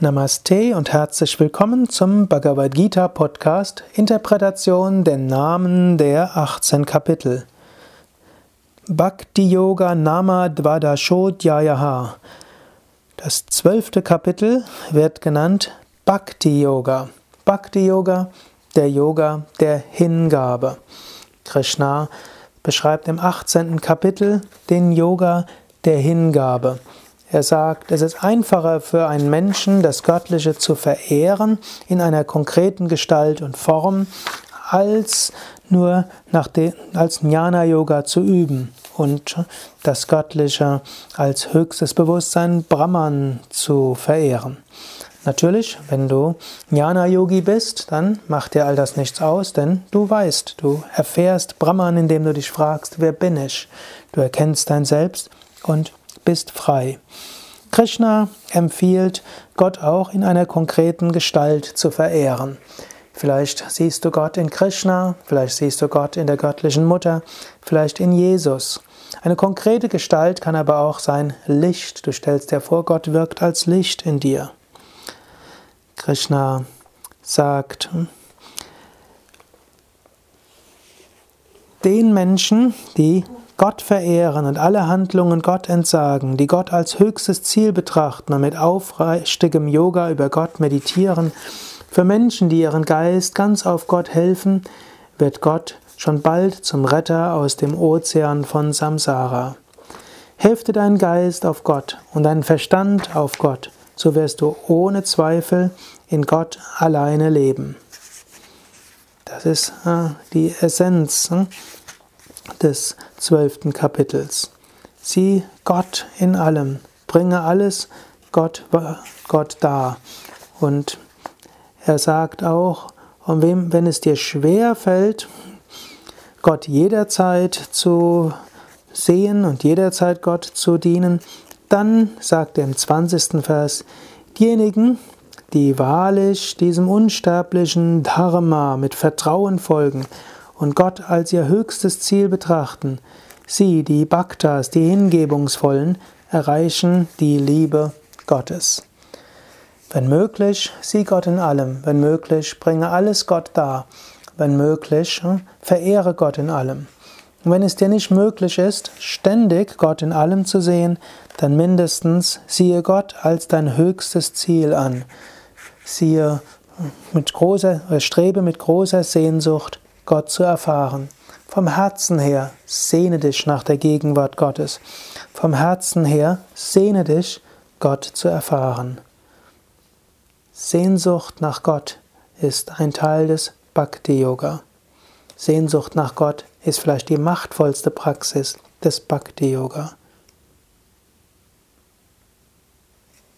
Namaste und herzlich willkommen zum Bhagavad Gita Podcast Interpretation der Namen der 18 Kapitel. Bhakti Yoga Nama Dvadashodhyayaha. Das zwölfte Kapitel wird genannt Bhakti Yoga. Bhakti Yoga, der Yoga der Hingabe. Krishna beschreibt im 18. Kapitel den Yoga der Hingabe. Er sagt, es ist einfacher für einen Menschen, das Göttliche zu verehren in einer konkreten Gestalt und Form, als nur nach de, als Jnana Yoga zu üben und das Göttliche als höchstes Bewusstsein Brahman zu verehren. Natürlich, wenn du Jnana Yogi bist, dann macht dir all das nichts aus, denn du weißt, du erfährst Brahman, indem du dich fragst, wer bin ich? Du erkennst dein Selbst und bist frei. Krishna empfiehlt, Gott auch in einer konkreten Gestalt zu verehren. Vielleicht siehst du Gott in Krishna, vielleicht siehst du Gott in der göttlichen Mutter, vielleicht in Jesus. Eine konkrete Gestalt kann aber auch sein Licht. Du stellst dir vor, Gott wirkt als Licht in dir. Krishna sagt, den Menschen, die Gott verehren und alle Handlungen Gott entsagen, die Gott als höchstes Ziel betrachten und mit aufrichtigem Yoga über Gott meditieren, für Menschen, die ihren Geist ganz auf Gott helfen, wird Gott schon bald zum Retter aus dem Ozean von Samsara. Hefte deinen Geist auf Gott und deinen Verstand auf Gott, so wirst du ohne Zweifel in Gott alleine leben. Das ist äh, die Essenz hm? des zwölften Kapitels. Sieh Gott in allem, bringe alles Gott, Gott dar. Und er sagt auch, und wem, wenn es dir schwer fällt, Gott jederzeit zu sehen und jederzeit Gott zu dienen, dann sagt er im 20. Vers, diejenigen, die wahrlich diesem unsterblichen Dharma mit Vertrauen folgen und Gott als ihr höchstes Ziel betrachten. Sie, die Bhaktas, die Hingebungsvollen, erreichen die Liebe Gottes. Wenn möglich, sieh Gott in allem. Wenn möglich, bringe alles Gott dar. Wenn möglich, verehre Gott in allem. Und wenn es dir nicht möglich ist, ständig Gott in allem zu sehen, dann mindestens siehe Gott als dein höchstes Ziel an. Siehe mit großer, strebe mit großer Sehnsucht Gott zu erfahren. Vom Herzen her sehne dich nach der Gegenwart Gottes. Vom Herzen her sehne dich, Gott zu erfahren. Sehnsucht nach Gott ist ein Teil des Bhakti Yoga. Sehnsucht nach Gott ist vielleicht die machtvollste Praxis des Bhakti Yoga.